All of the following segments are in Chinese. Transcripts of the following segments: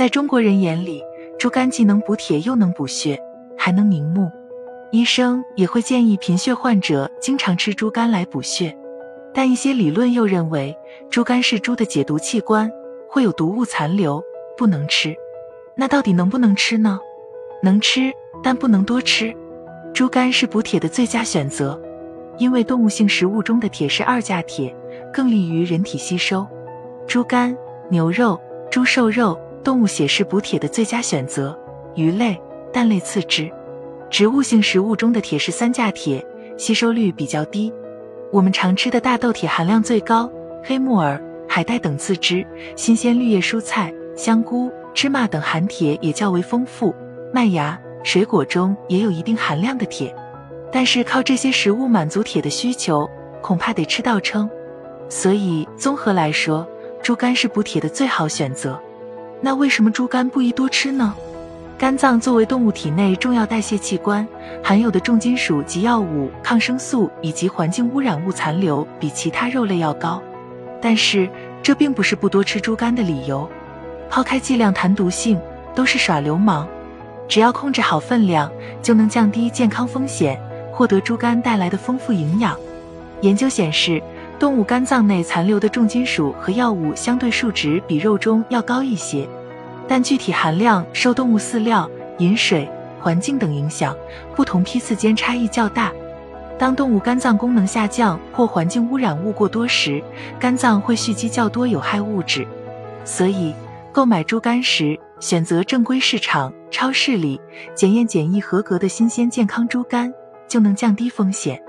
在中国人眼里，猪肝既能补铁又能补血，还能明目。医生也会建议贫血患者经常吃猪肝来补血。但一些理论又认为，猪肝是猪的解毒器官，会有毒物残留，不能吃。那到底能不能吃呢？能吃，但不能多吃。猪肝是补铁的最佳选择，因为动物性食物中的铁是二价铁，更利于人体吸收。猪肝、牛肉、猪瘦肉、动物血是补铁的最佳选择，鱼类、蛋类次之。植物性食物中的铁是三价铁，吸收率比较低。我们常吃的大豆铁含量最高，黑木耳、海带等次之。新鲜绿叶蔬菜、香菇、芝麻等含铁也较为丰富。麦芽、水果中也有一定含量的铁，但是靠这些食物满足铁的需求，恐怕得吃到撑。所以综合来说，猪肝是补铁的最好选择。那为什么猪肝不宜多吃呢？肝脏作为动物体内重要代谢器官，含有的重金属及药物、抗生素以及环境污染物残留比其他肉类要高。但是这并不是不多吃猪肝的理由。抛开剂量谈毒性，都是耍流氓。只要控制好分量，就能降低健康风险，获得猪肝带来的丰富营养。研究显示，动物肝脏内残留的重金属和药物相对数值比肉中要高一些。但具体含量受动物饲料、饮水、环境等影响，不同批次间差异较大。当动物肝脏功能下降或环境污染物过多时，肝脏会蓄积较多有害物质。所以，购买猪肝时，选择正规市场、超市里检验检疫合格的新鲜健康猪肝，就能降低风险。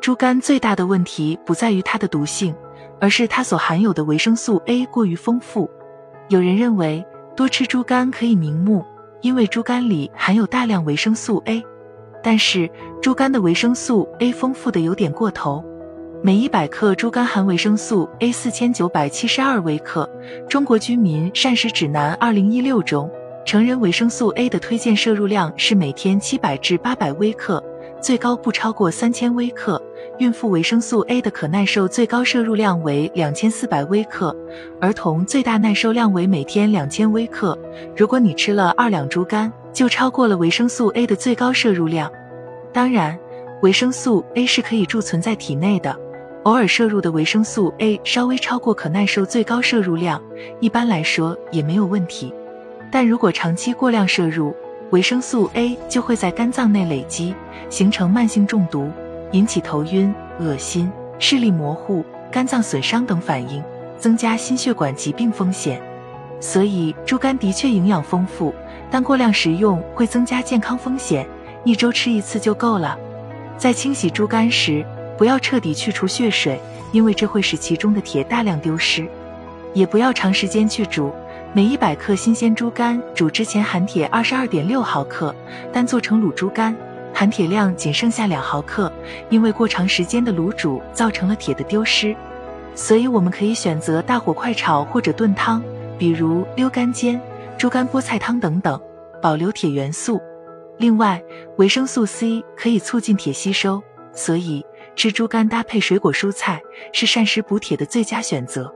猪肝最大的问题不在于它的毒性，而是它所含有的维生素 A 过于丰富。有人认为。多吃猪肝可以明目，因为猪肝里含有大量维生素 A。但是猪肝的维生素 A 丰富的有点过头，每一百克猪肝含维生素 A 四千九百七十二微克。中国居民膳食指南二零一六中，成人维生素 A 的推荐摄入量是每天七百至八百微克，最高不超过三千微克。孕妇维生素 A 的可耐受最高摄入量为两千四百微克，儿童最大耐受量为每天两千微克。如果你吃了二两猪肝，就超过了维生素 A 的最高摄入量。当然，维生素 A 是可以贮存在体内的，偶尔摄入的维生素 A 稍微超过可耐受最高摄入量，一般来说也没有问题。但如果长期过量摄入，维生素 A 就会在肝脏内累积，形成慢性中毒。引起头晕、恶心、视力模糊、肝脏损伤等反应，增加心血管疾病风险。所以，猪肝的确营养丰富，但过量食用会增加健康风险。一周吃一次就够了。在清洗猪肝时，不要彻底去除血水，因为这会使其中的铁大量丢失。也不要长时间去煮，每一百克新鲜猪肝煮之前含铁二十二点六毫克，但做成卤猪肝。含铁量仅剩下两毫克，因为过长时间的卤煮造成了铁的丢失，所以我们可以选择大火快炒或者炖汤，比如溜肝煎、猪肝菠菜汤等等，保留铁元素。另外，维生素 C 可以促进铁吸收，所以吃猪肝搭配水果蔬菜是膳食补铁的最佳选择。